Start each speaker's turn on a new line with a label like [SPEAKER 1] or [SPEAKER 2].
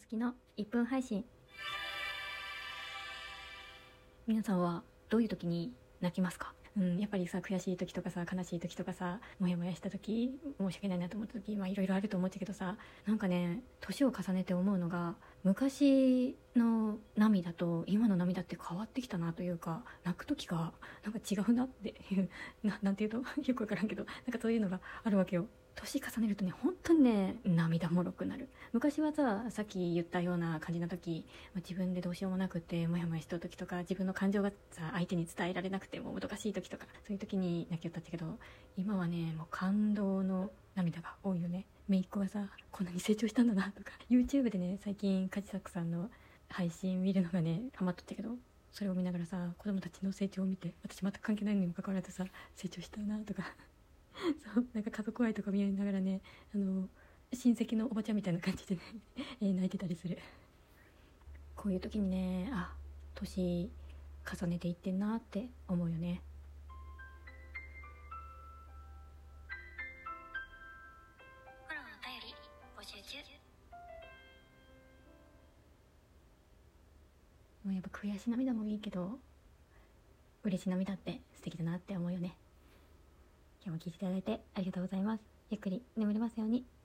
[SPEAKER 1] つきの1分配信。皆さんはどういう時に泣きますか？うん、やっぱりさ悔しい時とかさ悲しい時とかさモヤモヤした時申し訳ないなと思った時まあいろいろあると思っちゃうけどさなんかね年を重ねて思うのが昔の涙と今の涙って変わってきたなというか泣く時がなんか違うなっていうななんていうと？よくわからんけどなんかそういうのがあるわけよ。年重ねるとね本当にね涙もろくなる。昔はささっき言ったような感じの時、まあ、自分でどうしようもなくてモヤモヤした時とか自分の感情がさ相手に伝えられなくてももどかしい時とかそういう時に泣きよったんだけど今はねもう感動の涙が多いよね。姪っ子がさこんなに成長したんだなとか YouTube でね最近カジサックさんの配信見るのがねハマっとったけどそれを見ながらさ子供たちの成長を見て私全く関係ないのにもかかわらずさ成長したなとか。そうなんか家族愛とか見ながらねあの親戚のおばちゃんみたいな感じでね、えー泣いてたりする。こういう時にねあ年重ねていってんなって思うよね。もうやっぱ悔し涙もいいけど嬉し涙って素敵だなって思うよね今日も聞いていただいてありがとうございます。ゆっくり眠れますように。